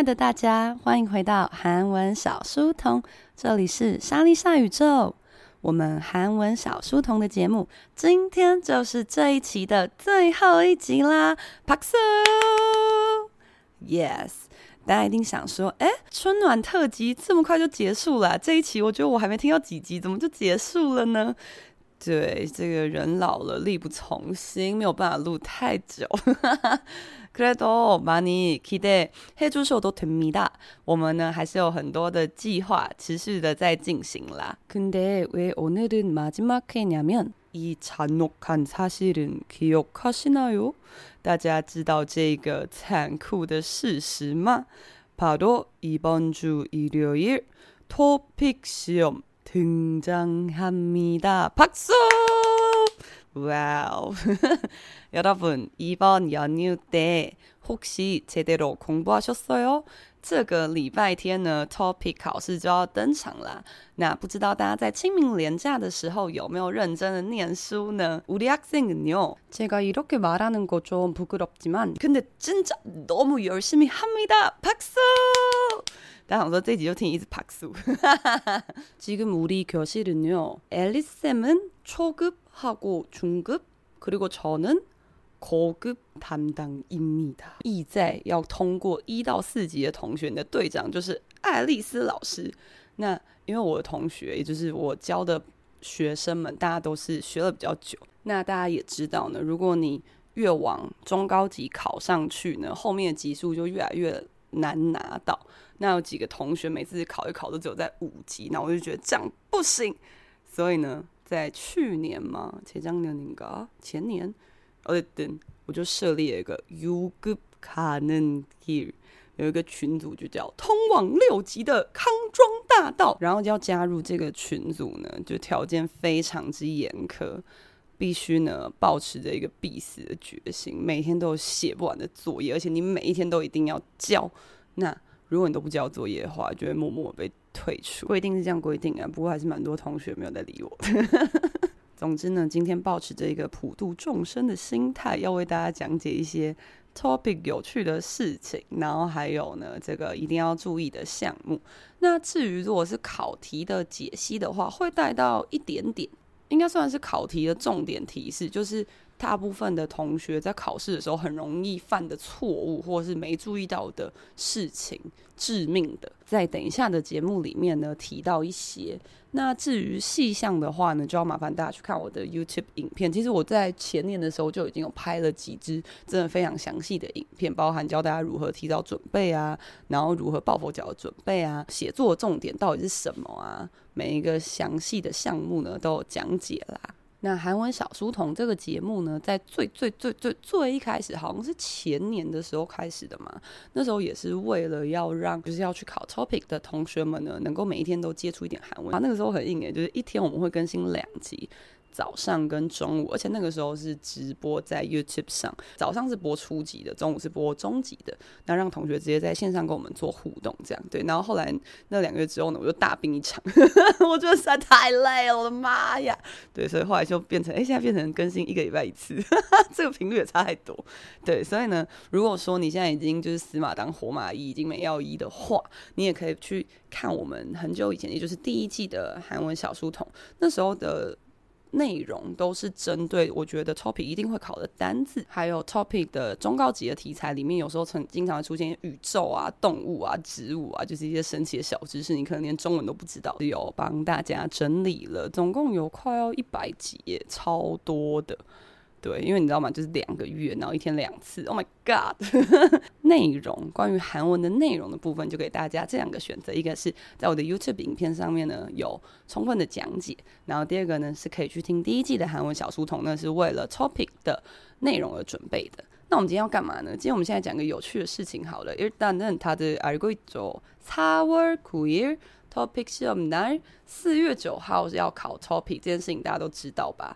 爱的大家，欢迎回到韩文小书童，这里是莎莉莎宇宙。我们韩文小书童的节目，今天就是这一期的最后一集啦，박수 Yes，大家一定想说，哎，春暖特辑这么快就结束了啊？这一期我觉得我还没听到几集，怎么就结束了呢？对，这个人老了，力不从心，没有办法录太久。 그래도많이기대해주셔도됩니다。我们呢还是有很多的计划持续的在进行啦。근데왜오늘은마지막회냐면이잔혹한사실은기억하시나요？大家知道这个残酷的事实吗？바로이번주일요일 토픽 시험 등장합니다. 박수! 와우. 여러분, 이번 연휴 때 혹시 제대로 공부하셨어요? 这个礼拜天呢，TOPIK 考试就要登场啦。那不知道大家在清明连假的时候有没有认真的念书呢？우리학생은요，제가이렇게말하는거좀부끄럽지만근데진짜너무열심히합니다 박수！大家想说这集就听一直박수。지금우리교실은요앨리스쌤은초급 하고중급그리고저는高级担当입니다。意在要通过一到四级的同学，你的队长就是爱丽丝老师。那因为我的同学，也就是我教的学生们，大家都是学了比较久。那大家也知道呢，如果你越往中高级考上去呢，后面的级数就越来越难拿到。那有几个同学每次考一考都只有在五级，那我就觉得这样不行。所以呢， 在去年嘛，前两年那个前年。哦，对，我就设立了一个 U Good 卡嫩 Here，有一个群组就叫“通往六级的康庄大道”，然后就要加入这个群组呢，就条件非常之严苛，必须呢保持着一个必死的决心，每天都有写不完的作业，而且你每一天都一定要交。那如果你都不交作业的话，就会默默被退出。规定是这样规定啊，不过还是蛮多同学没有在理我。总之呢，今天抱持着一个普度众生的心态，要为大家讲解一些 topic 有趣的事情，然后还有呢，这个一定要注意的项目。那至于如果是考题的解析的话，会带到一点点，应该算是考题的重点提示，就是。大部分的同学在考试的时候很容易犯的错误，或是没注意到的事情，致命的，在等一下的节目里面呢提到一些。那至于细项的话呢，就要麻烦大家去看我的 YouTube 影片。其实我在前年的时候就已经有拍了几支真的非常详细的影片，包含教大家如何提早准备啊，然后如何抱佛脚的准备啊，写作重点到底是什么啊，每一个详细的项目呢都有讲解啦。那韩文小书童这个节目呢，在最最最最最一开始，好像是前年的时候开始的嘛。那时候也是为了要让就是要去考 topic 的同学们呢，能够每一天都接触一点韩文啊。那个时候很硬诶，就是一天我们会更新两集。早上跟中午，而且那个时候是直播在 YouTube 上。早上是播初级的，中午是播中级的，那让同学直接在线上跟我们做互动，这样对。然后后来那两个月之后呢，我就大病一场，我觉得实在太累了，我的妈呀！对，所以后来就变成，哎，现在变成更新一个礼拜一次，这个频率也差太多。对，所以呢，如果说你现在已经就是死马当活马医，已经没药医的话，你也可以去看我们很久以前，也就是第一季的韩文小书童那时候的。内容都是针对我觉得 topic 一定会考的单字，还有 topic 的中高级的题材里面，有时候曾经常出现宇宙啊、动物啊、植物啊，就是一些神奇的小知识，你可能连中文都不知道。有帮大家整理了，总共有快要一百集，超多的。对，因为你知道吗？就是两个月，然后一天两次。Oh my god！内容关于韩文的内容的部分，就给大家这两个选择：一个是在我的 YouTube 影片上面呢有充分的讲解，然后第二个呢是可以去听第一季的韩文小书童，那是为了 topic 的内容而准备的。那我们今天要干嘛呢？今天我们现在讲个有趣的事情好了。일단은다들알고있죠4월9일 topic 시험날四月九号是要考 topic 这件事情，大家都知道吧？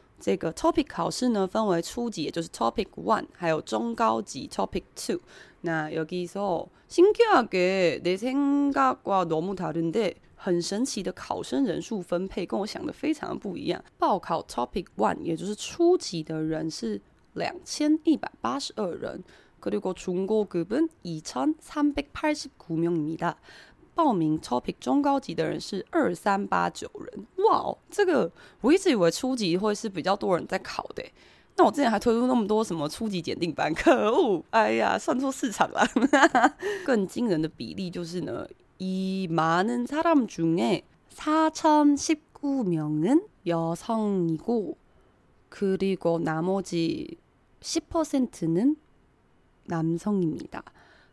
这个 topic 考试呢，分为初级，也就是 topic one，还有中高级 topic two。那여기서신기하게내생각과너무다른데很神奇的考生人数分配跟我想的非常的不一样。报考 topic one，也就是初级的人是两千一百八十二人，그리고중고급은二千三百八十九名입니다。 报名 topic 中高级的人是二三八九人。哇，这个我一直以为初级会是比较多人在考的。那我之前还推出那么多什么初级检定班，可恶！哎呀，算错市场了。更惊人的比例就是呢。이많은사람중에4,019명은여성이고그리고나머지10%는男生입니다。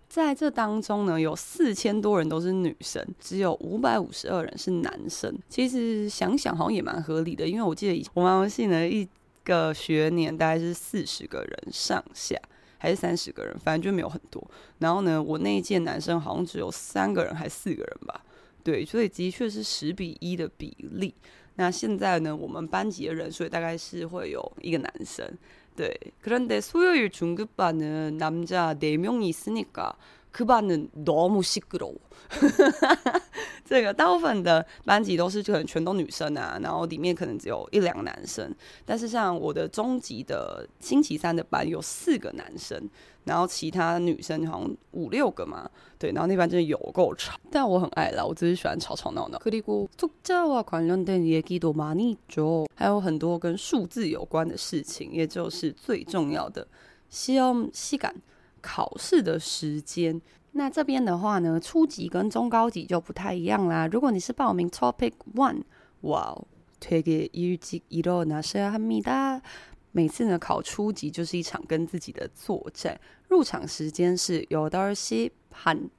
在这当中呢，有四千多人都是女生，只有五百五十二人是男生。其实想想好像也蛮合理的，因为我记得以前我们系呢一个学年大概是四十个人上下。还是三十个人，反正就没有很多。然后呢，我那一届男生好像只有三个人，还四个人吧。对，所以的确是十比一的比例。那现在呢，我们班级的人数大概是会有一个男生。 对，그런데수요일 중급반은 남자네명이 있으니까 그반은너무시끄러워。这个大部分的班级都是就可能全都女生啊，然后里面可能只有一两个男生。但是像我的中级的星期三的班有四个男生，然后其他女生好像五六个嘛。对，然后那班真的有够吵，但我很爱啦，我只是喜欢吵吵闹闹。그리고숫자와관련된얘기도많이있죠，还有很多跟数字有关的事情，也就是最重要的시험시간。 考试的时间，那这边的话呢，初级跟中高级就不太一样啦。如果你是报名 Topic One，哇，되게일찍일어나셔야합니다。每次呢考初级就是一场跟自己的作战。入场时间是여덟시 반，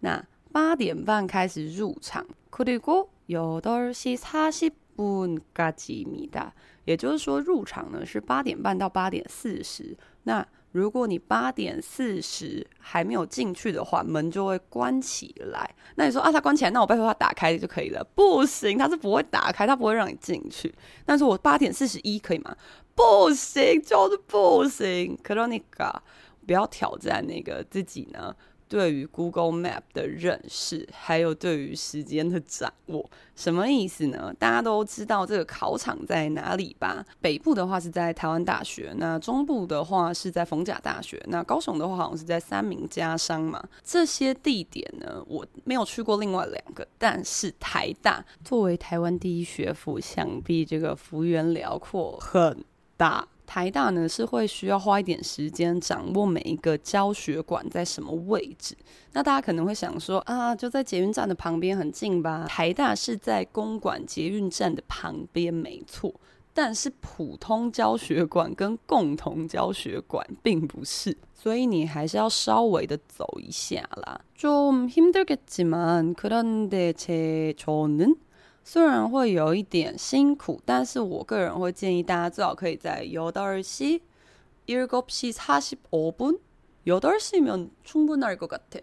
那八点半开始入场。그리고여덟시 사십分까지입니다。也就是说入场呢是八点半到八点四十。那 如果你八点四十还没有进去的话，门就会关起来。那你说啊，它关起来，那我拜托它打开就可以了。不行，它是不会打开，它不会让你进去。但是我八点四十一可以吗？不行，就是不行。可罗尼卡，不要挑战那个自己呢。对于 Google Map 的认识，还有对于时间的掌握，什么意思呢？大家都知道这个考场在哪里吧？北部的话是在台湾大学，那中部的话是在逢甲大学，那高雄的话好像是在三民家商嘛。这些地点呢，我没有去过另外两个，但是台大作为台湾第一学府，想必这个幅员辽阔很大。台大呢是会需要花一点时间掌握每一个教学馆在什么位置。那大家可能会想说啊，就在捷运站的旁边很近吧？台大是在公馆捷运站的旁边，没错。但是普通教学馆跟共同教学馆并不是，所以你还是要稍微的走一下啦。좀힘들겠지만그런데제저는 虽然会有一点辛苦，但是我个人会建议大家最好可以在여덟시일곱시사십오분여덟시면충분할것같아。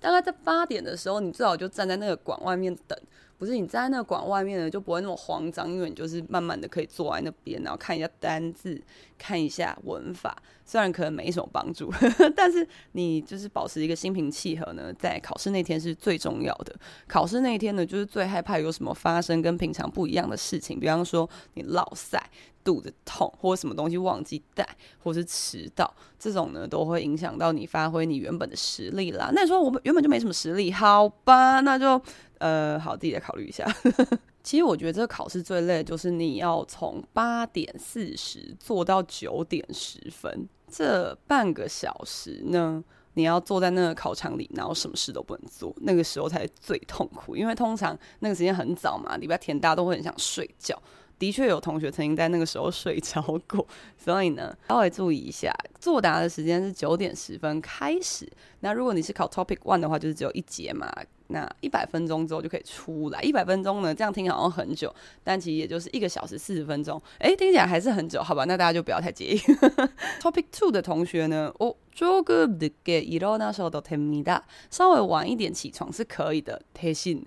大概在八点的时候，你最好就站在那个馆外面等。 不是你站在那馆外面呢，就不会那么慌张，因为你就是慢慢的可以坐在那边，然后看一下单字，看一下文法。虽然可能没什么帮助，呵呵，但是你就是保持一个心平气和呢，在考试那天是最重要的。考试那一天呢，就是最害怕有什么发生跟平常不一样的事情，比方说你落赛、肚子痛，或者什么东西忘记带，或是迟到，这种呢都会影响到你发挥你原本的实力啦。那你说我们原本就没什么实力，好吧，那就。呃，好，自己来考虑一下。其实我觉得这个考试最累就是你要从八点四十做到九点十分，这半个小时呢，你要坐在那个考场里，然后什么事都不能做，那个时候才最痛苦。因为通常那个时间很早嘛，礼拜天大家都会很想睡觉。的确有同学曾经在那个时候睡着过，所以呢，稍微注意一下，作答的时间是九点十分开始。那如果你是考 Topic One 的话，就是只有一节嘛。那一百分钟之后就可以出来，一百分钟呢，这样听好像很久，但其实也就是一个小时四十分钟，哎、欸，听起来还是很久，好吧？那大家就不要太介意。 Topic Two 的同学呢，哦，조금늦게일어나셔도됩니다，稍微晚一点起床是可以的。대신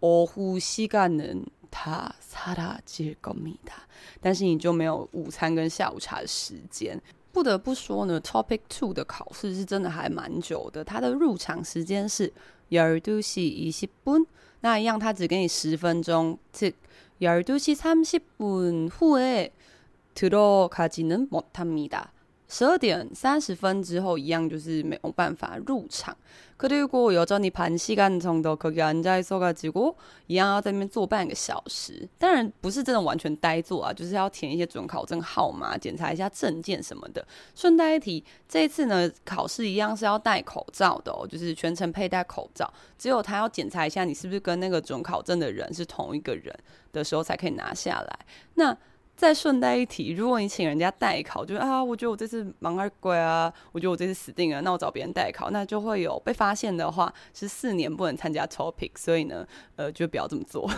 오후시간은 다사라질겁니다。但是你就没有午餐跟下午茶的时间。不得不说呢，Topic Two 的考试是真的还蛮久的，它的入场时间是열두시20분。那一样，他只给你十分钟，即열두시三十分후에들어가지는못합니다。 十二点三十分之后，一样就是没有办法入场。可如果有叫你盘西干从头可以安在说个结果，一样要在那边坐半个小时。当然不是真的完全呆坐啊，就是要填一些准考证号码，检查一下证件什么的。顺带一提，这一次呢，考试一样是要戴口罩的哦，就是全程佩戴口罩。只有他要检查一下你是不是跟那个准考证的人是同一个人的时候，才可以拿下来。那再顺带一提，如果你请人家代考，就是啊，我觉得我这次忙二鬼啊，我觉得我这次死定了，那我找别人代考，那就会有被发现的话，是四年不能参加 topic，所以呢，呃，就不要这么做。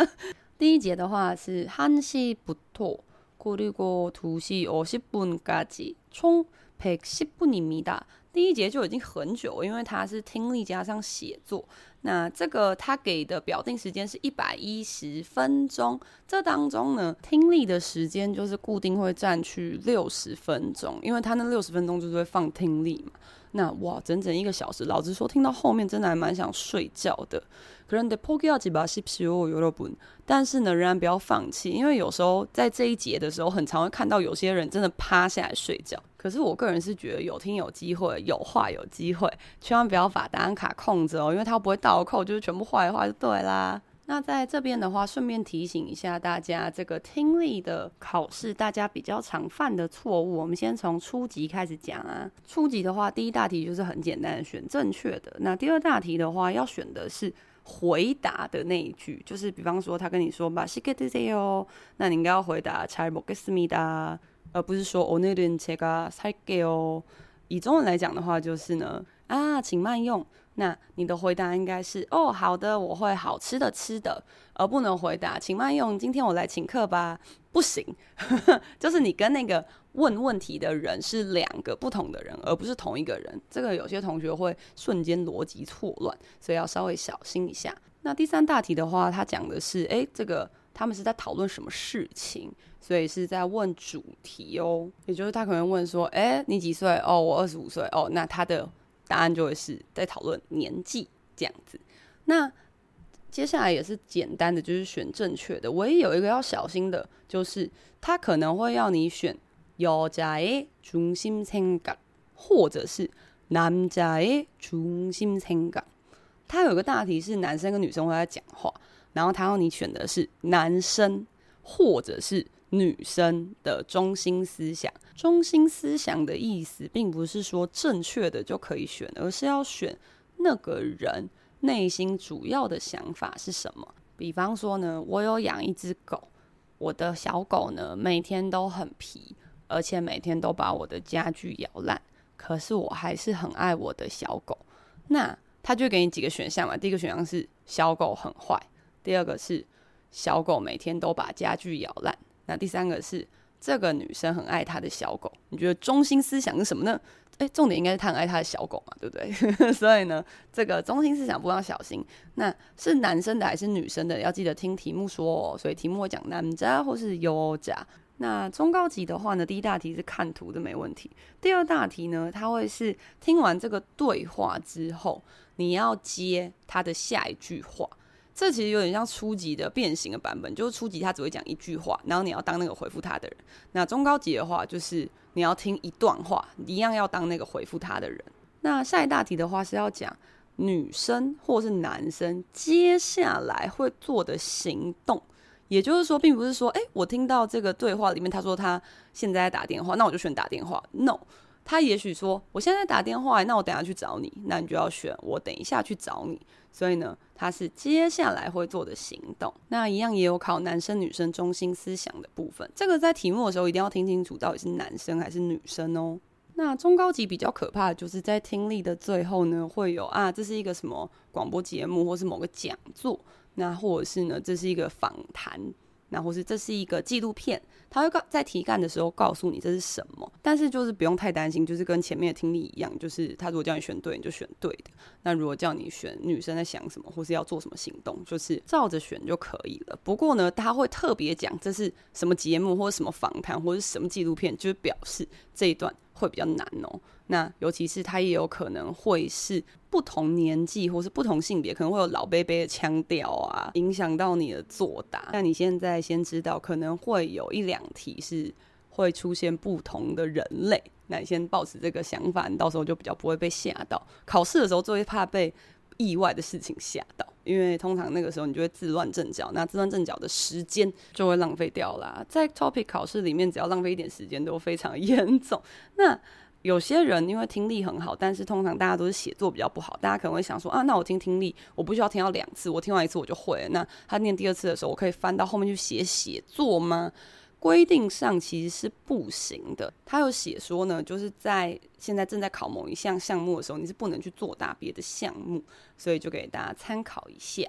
第一节的话是한시부터그리고두시오십분까지총백십분입니다。 第一节就已经很久，因为它是听力加上写作。那这个他给的表定时间是一百一十分钟，这当中呢，听力的时间就是固定会占去六十分钟，因为他那六十分钟就是会放听力嘛。那哇，整整一个小时，老实说，听到后面真的还蛮想睡觉的。可能得포기하지마십시오여러분，但是呢，仍然不要放弃，因为有时候在这一节的时候，很常会看到有些人真的趴下来睡觉。可是我个人是觉得有听有机会，有画有机会，千万不要把答案卡空着哦，因为它不会倒扣，就是全部画一画就对啦。那在这边的话，顺便提醒一下大家，这个听力的考试，大家比较常犯的错误，我们先从初级开始讲啊。初级的话，第一大题就是很简单的选正确的。那第二大题的话，要选的是 回答的那一句，就是比方说他跟你说맛있게드세요，那你应该要回答잘먹겠습니다，而不是说오늘은제가살게요。以中文来讲的话，就是呢， 啊，请慢用。那你的回答应该是哦，好的，我会好吃的吃的，而不能回答，请慢用。今天我来请客吧，不行，就是你跟那个问问题的人是两个不同的人，而不是同一个人。这个有些同学会瞬间逻辑错乱，所以要稍微小心一下。那第三大题的话，他讲的是，诶，这个他们是在讨论什么事情，所以是在问主题哦，也就是他可能问说，诶，你几岁？哦，我二十五岁。哦，那他的。答案就会是在讨论年纪这样子。那接下来也是简单的，就是选正确的。唯一有一个要小心的，就是他可能会要你选여자의중심생각，或者是남자의중심생각。他有个大题是男生跟女生会在讲话，然后他要你选的是男生或者是。 女生的中心思想，中心思想的意思，并不是说正确的就可以选，而是要选那个人内心主要的想法是什么。比方说呢，我有养一只狗，我的小狗呢每天都很皮，而且每天都把我的家具咬烂，可是我还是很爱我的小狗。那他就给你几个选项嘛，第一个选项是小狗很坏，第二个是小狗每天都把家具咬烂。那第三个是这个女生很爱她的小狗，你觉得中心思想是什么呢？诶，重点应该是她很爱她的小狗嘛，对不对？所以呢，这个中心思想不要小心。那是男生的还是女生的？要记得听题目说哦。所以题目会讲男家或是优家。那中高级的话呢，第一大题是看图的没问题。第二大题呢，它会是听完这个对话之后，你要接他的下一句话。这其实有点像初级的变形的版本，就是初级他只会讲一句话，然后你要当那个回复他的人。那中高级的话，就是你要听一段话，一样要当那个回复他的人。那下一大题的话是要讲女生或是男生接下来会做的行动，也就是说，并不是说，哎，我听到这个对话里面他说他现在在打电话，那我就选打电话。No，他也许说我现在在打电话，那我等下去找你，那你就要选我等一下去找你。所以呢，它是接下来会做的行动。那一样也有考男生女生中心思想的部分。这个在题目的时候一定要听清楚，到底是男生还是女生哦。那中高级比较可怕的就是在听力的最后呢，会有啊，这是一个什么广播节目，或是某个讲座，那或者是呢，这是一个访谈那或是这是一个纪录片，他会告在题干的时候告诉你这是什么，但是就是不用太担心，就是跟前面的听力一样，就是他如果叫你选对，你就选对的；那如果叫你选女生在想什么或是要做什么行动，就是照着选就可以了。不过呢，他会特别讲这是什么节目或者什么访谈或者什么纪录片，就是表示这一段会比较难哦。那尤其是他也有可能会是不同年纪或是不同性别，可能会有老杯杯的腔调啊，影响到你的作答。那你现在先知道，可能会有一两题是会出现不同的人类。那你先抱持这个想法，你到时候就比较不会被吓到。考试的时候最怕被意外的事情吓到，因为通常那个时候你就会自乱阵脚，那自乱阵脚的时间就会浪费掉啦。在 topic 考试里面，只要浪费一点时间都非常严重。那有些人因为听力很好，但是通常大家都是写作比较不好。大家可能会想说啊，那我听听力，我不需要听到两次，我听完一次我就会了。那他念第二次的时候，我可以翻到后面去写写作吗？规定上其实是不行的。他有写说呢，就是在现在正在考某一项项目的时候，你是不能去作答别的项目，所以就给大家参考一下。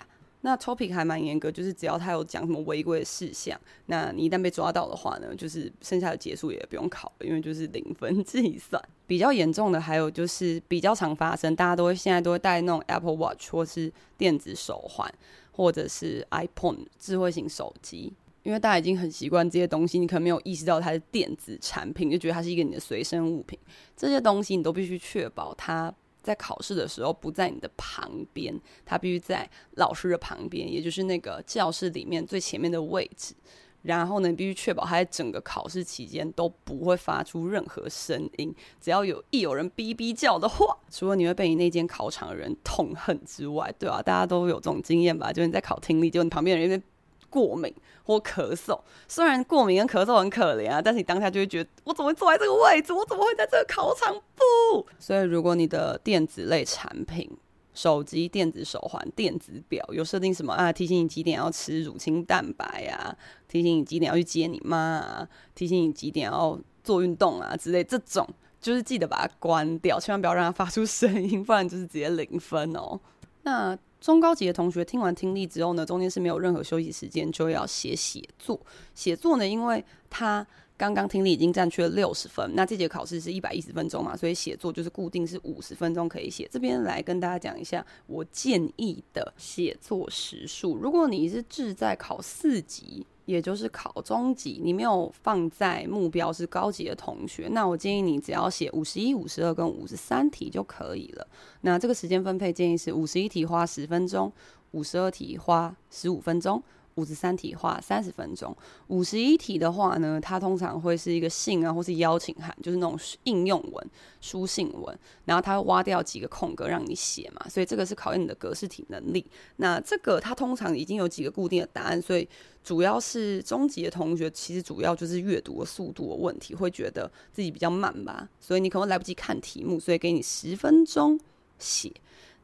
那 topic 还蛮严格，就是只要他有讲什么违规的事项，那你一旦被抓到的话呢，就是剩下的结束也不用考了，因为就是零分计算。比较严重的还有就是比较常发生，大家都会现在都会带那种 Apple Watch 或是电子手环，或者是 iPhone 智慧型手机，因为大家已经很习惯这些东西，你可能没有意识到它是电子产品，就觉得它是一个你的随身物品。这些东西你都必须确保它。在考试的时候不在你的旁边，他必须在老师的旁边，也就是那个教室里面最前面的位置。然后呢，你必须确保他在整个考试期间都不会发出任何声音。只要有一有人哔哔叫的话，除了你会被你那间考场的人痛恨之外，对啊，大家都有这种经验吧？就是你在考听力，就你旁边的人因为过敏或咳嗽，虽然过敏跟咳嗽很可怜啊，但是你当下就会觉得，我怎么会坐在这个位置？我怎么会在这个考场？不，所以如果你的电子类产品，手机、电子手环、电子表有设定什么啊？提醒你几点要吃乳清蛋白啊？提醒你几点要去接你妈啊？提醒你几点要做运动啊？之类这种，就是记得把它关掉，千万不要让它发出声音，不然就是直接零分哦。那中高级的同学听完听力之后呢，中间是没有任何休息时间，就要写写作。写作呢，因为他刚刚听力已经占据了六十分，那这节考试是一百一十分钟嘛，所以写作就是固定是五十分钟可以写。这边来跟大家讲一下我建议的写作时数。如果你是志在考四级，也就是考中级，你没有放在目标是高级的同学，那我建议你只要写五十一、五十二跟五十三题就可以了。那这个时间分配建议是五十一题花十分钟，五十二题花十五分钟。五十三题花三十分钟，五十一题的话呢，它通常会是一个信啊，或是邀请函，就是那种应用文、书信文，然后它会挖掉几个空格让你写嘛，所以这个是考验你的格式体能力。那这个它通常已经有几个固定的答案，所以主要是中级的同学，其实主要就是阅读的速度的问题，会觉得自己比较慢吧，所以你可能来不及看题目，所以给你十分钟写。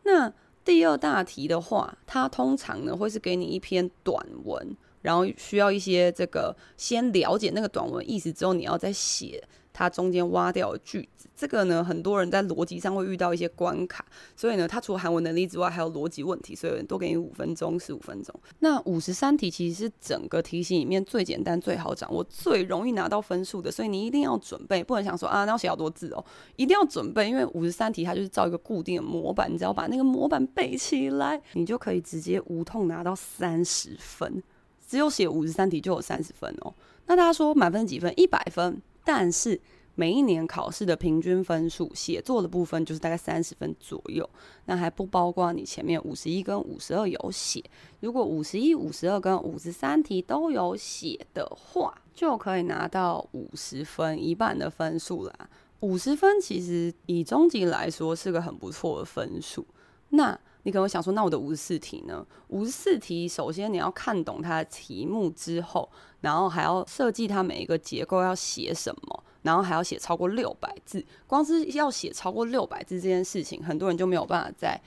那第二大题的话，它通常呢会是给你一篇短文，然后需要一些这个先了解那个短文意思之后，你要再写。它中间挖掉的句子，这个呢，很多人在逻辑上会遇到一些关卡，所以呢，它除了韩文能力之外，还有逻辑问题，所以多给你五分钟，十五分钟。那五十三题其实是整个题型里面最简单、最好掌握、最容易拿到分数的，所以你一定要准备，不能想说啊，那要写好多字哦，一定要准备，因为五十三题它就是照一个固定的模板，你只要把那个模板背起来，你就可以直接无痛拿到三十分，只有写五十三题就有三十分哦。那大家说满分几分？一百分。但是每一年考试的平均分数，写作的部分就是大概三十分左右，那还不包括你前面五十一跟五十二有写。如果五十一、五十二跟五十三题都有写的话，就可以拿到五十分，一半的分数啦。五十分其实以中级来说是个很不错的分数。那你可能会想说，那我的五十四题呢？五十四题首先你要看懂它的题目之后。然后还要设计它每一个结构要写什么，然后还要写超过六百字。光是要写超过六百字这件事情，很多人就没有办法在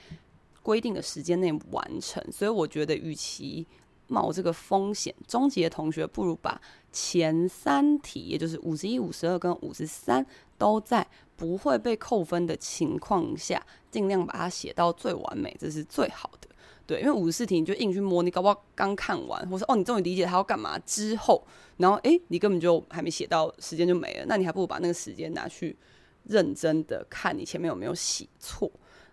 规定的时间内完成。所以我觉得，与其冒这个风险，中级的同学不如把前三题，也就是五十一、五十二跟五十三，都在不会被扣分的情况下，尽量把它写到最完美，这是最好的。对，因为五十四题你就硬去摸，你搞不好刚看完，或是哦你终于理解他要干嘛之后，然后诶，你根本就还没写到，时间就没了，那你还不如把那个时间拿去认真的看你前面有没有写错。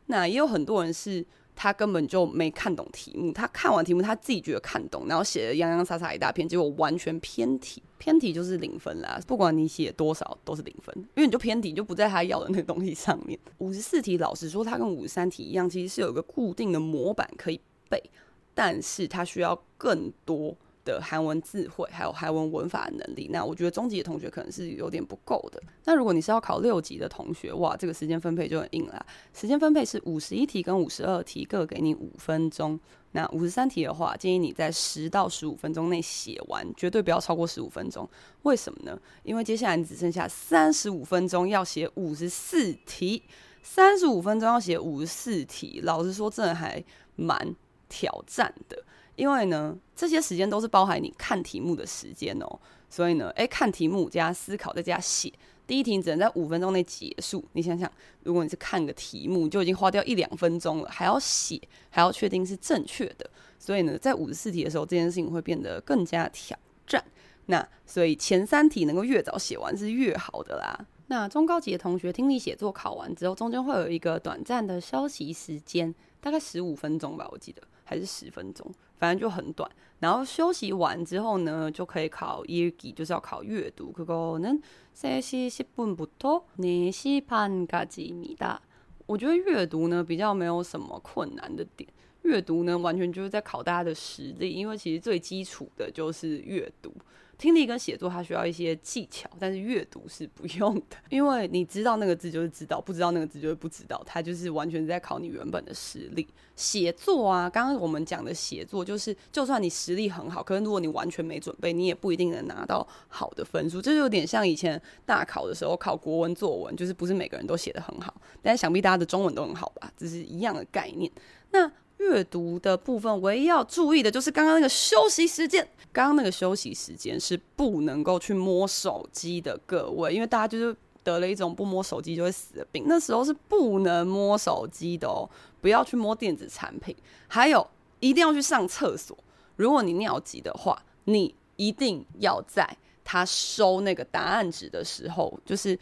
那也有很多人是。他根本就没看懂题目，他看完题目他自己觉得看懂，然后写的洋洋洒洒一大篇，结果完全偏题，偏题就是零分啦。不管你写多少都是零分，因为你就偏题，就不在他要的那个东西上面。五十四题，老实说，它跟五十三题一样，其实是有一个固定的模板可以背，但是它需要更多。的韩文字汇还有韩文文法能力，那我觉得中级的同学可能是有点不够的。那如果你是要考六级的同学，哇，这个时间分配就很硬啦。时间分配是五十一题跟五十二题各给你五分钟。那五十三题的话，建议你在十到十五分钟内写完，绝对不要超过十五分钟。为什么呢？因为接下来你只剩下三十五分钟要写五十四题，三十五分钟要写五十四题，老实说，真的还蛮挑战的。因为呢，这些时间都是包含你看题目的时间哦，所以呢，诶，看题目加思考再加写，第一题只能在五分钟内结束。你想想，如果你是看个题目，就已经花掉一两分钟了，还要写，还要确定是正确的，所以呢，在五十四题的时候，这件事情会变得更加挑战。那所以前三题能够越早写完是越好的啦。那中高级的同学听力写作考完之后，中间会有一个短暂的休息时间，大概十五分钟吧，我记得还是十分钟。反正就很短，然后休息完之后呢，就可以考읽기，就是要考阅读。그거는3시10분부터4시반까지입니다。我觉得阅读呢比较没有什么困难的点，阅读呢完全就是在考大家的实力，因为其实最基础的就是阅读。 听力跟写作它需要一些技巧，但是阅读是不用的，因为你知道那个字就是知道，不知道那个字就是不知道，它就是完全在考你原本的实力。写作啊，刚刚我们讲的写作，就是就算你实力很好，可是如果你完全没准备，你也不一定能拿到好的分数。这就有点像以前大考的时候考国文作文，就是不是每个人都写得很好，但是想必大家的中文都很好吧，这是一样的概念。那阅读的部分，唯一要注意的就是刚刚那个休息时间。刚刚那个休息时间是不能够去摸手机的，各位，因为大家就是得了一种不摸手机就会死的病。那时候是不能摸手机的哦，不要去摸电子产品。还有，一定要去上厕所。如果你尿急的话，你一定要在他收那个答案纸的时候，就是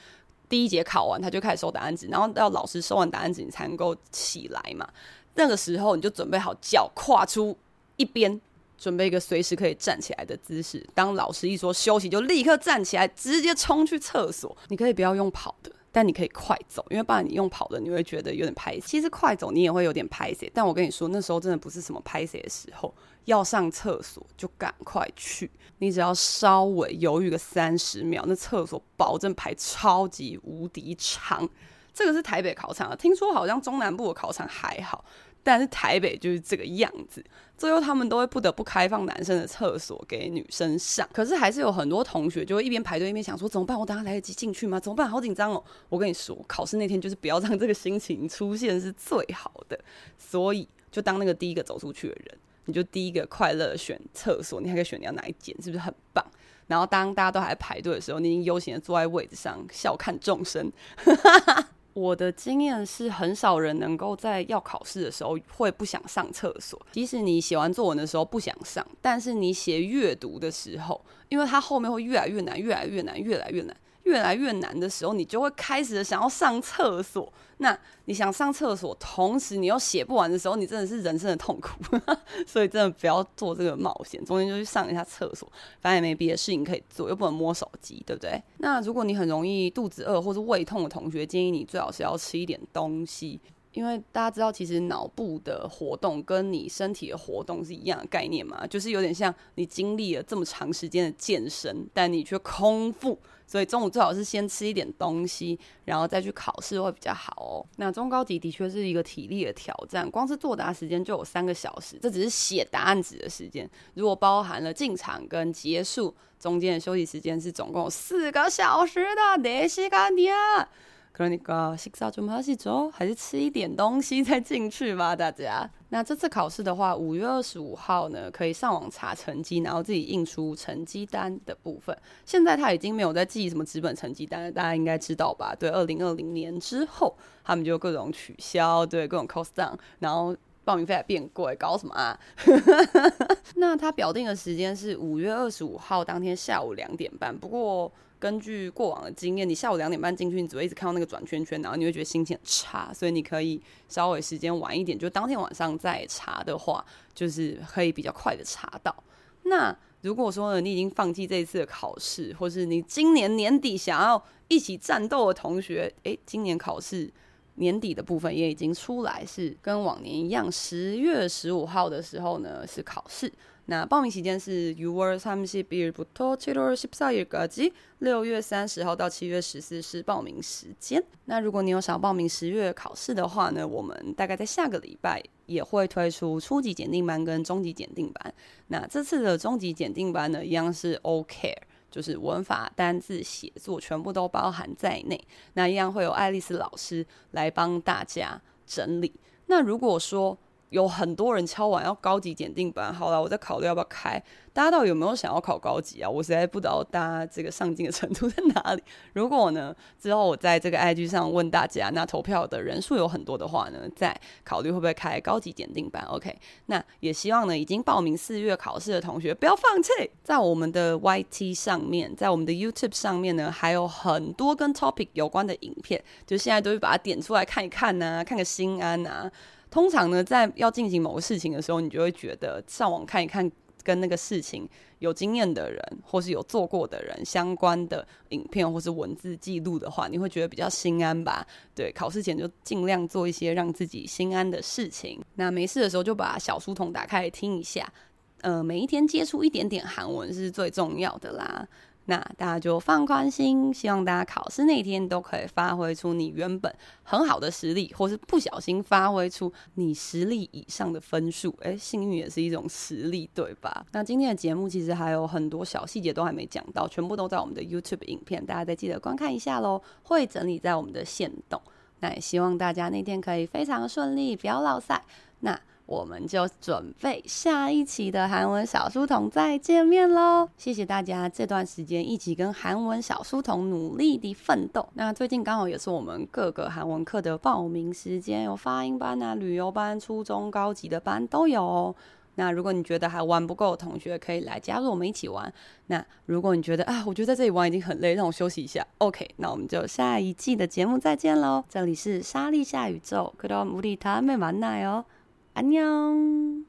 第一节考完他就开始收答案纸，然后到老师收完答案纸，你才能够起来嘛。那个时候你就准备好脚跨出一边，准备一个随时可以站起来的姿势。当老师一说休息，就立刻站起来，直接冲去厕所。你可以不要用跑的，但你可以快走，因为不然你用跑的，你会觉得有点拍。其实快走你也会有点拍谢，但我跟你说，那时候真的不是什么拍谢的时候。要上厕所就赶快去，你只要稍微犹豫个三十秒，那厕所保证排超级无敌长。这个是台北考场啊，听说好像中南部的考场还好，但是台北就是这个样子。最后他们都会不得不开放男生的厕所给女生上，可是还是有很多同学就会一边排队一边想说怎么办？我等下来得及进去吗？怎么办？好紧张哦！我跟你说，考试那天就是不要让这个心情出现是最好的，所以就当那个第一个走出去的人，你就第一个快乐选厕所，你还可以选你要哪一间，是不是很棒？然后当大家都还排队的时候，你已经悠闲的坐在位置上，笑看众生。我的经验是，很少人能够在要考试的时候会不想上厕所。即使你写完作文的时候不想上，但是你写阅读的时候，因为它后面会越来越难，越来越难，越来越难。越来越难的时候，你就会开始想要上厕所。那你想上厕所，同时你又写不完的时候，你真的是人生的痛苦。所以真的不要做这个冒险，中间就去上一下厕所，反正也没别的事情可以做，又不能摸手机，对不对？那如果你很容易肚子饿或是胃痛的同学，建议你最好是要吃一点东西。因为大家知道，其实脑部的活动跟你身体的活动是一样的概念嘛，就是有点像你经历了这么长时间的健身，但你却空腹，所以中午最好是先吃一点东西，然后再去考试会比较好哦。那中高级的确是一个体力的挑战，光是作答时间就有三个小时，这只是写答案纸的时间，如果包含了进场跟结束中间的休息时间，是总共有四个小时的练习时间。可能你个洗澡准备好洗澡，还是吃一点东西再进去吧，大家。那这次考试的话，五月二十五号呢，可以上网查成绩，然后自己印出成绩单的部分。现在他已经没有在记什么纸本成绩单了，大家应该知道吧？对，二零二零年之后，他们就各种取消，对，各种 cost down，然后。报名费还变贵，搞什么啊？那他表定的时间是五月二十五号当天下午两点半。不过根据过往的经验，你下午两点半进去，你只会一直看到那个转圈圈，然后你会觉得心情很差。所以你可以稍微时间晚一点，就当天晚上再查的话，就是可以比较快的查到。那如果说呢，你已经放弃这一次的考试，或是你今年年底想要一起战斗的同学，诶，今年考试。年底的部分也已经出来，是跟往年一样，十月十五号的时候呢是考试。那报名时间是6월30일부터7월14일까지，六月三十号到七月十四是报名时间。那如果你有想报名十月考试的话呢，我们大概在下个礼拜也会推出初级检定班跟中级检定班。那这次的中级检定班呢，一样是 OK。就是文法、单字、写作全部都包含在内，那一样会有爱丽丝老师来帮大家整理。那如果说， 有很多人敲完要高级检定班，好了，我在考虑要不要开。大家到底有没有想要考高级啊？我实在不知道大家这个上进的程度在哪里。如果呢，之后我在这个 IG 上问大家，那投票的人数有很多的话呢，再考虑会不会开高级检定班。OK，那也希望呢，已经报名四月考试的同学不要放弃。在我们的 YT 上面，在我们的 YouTube 上面呢，还有很多跟 topic 有关的影片，就现在都会把它点出来看一看呐、看个心安呐。通常呢，在要进行某个事情的时候，你就会觉得上网看一看跟那个事情有经验的人，或是有做过的人相关的影片或是文字记录的话，你会觉得比较心安吧？对，考试前就尽量做一些让自己心安的事情。那没事的时候就把小书童打开听一下。呃，每一天接触一点点韩文是最重要的啦。那大家就放宽心，希望大家考试那天都可以发挥出你原本很好的实力，或是不小心发挥出你实力以上的分数。诶，幸运也是一种实力，对吧？那今天的节目其实还有很多小细节都还没讲到，全部都在我们的 YouTube 影片，大家再记得观看一下喽。会整理在我们的线动。那也希望大家那天可以非常顺利，不要落赛。那。我们就准备下一期的韩文小书童再见面喽！谢谢大家这段时间一起跟韩文小书童努力的奋斗。那最近刚好也是我们各个韩文课的报名时间，有发音班啊、旅游班、初中高级的班都有哦。那如果你觉得还玩不够的同学，可以来加入我们一起玩。那如果你觉得啊，我觉得在这里玩已经很累，让我休息一下，OK，那我们就下一季的节目再见喽！这里是莎莉夏宇宙，그럼우리다음에만나요。 안녕.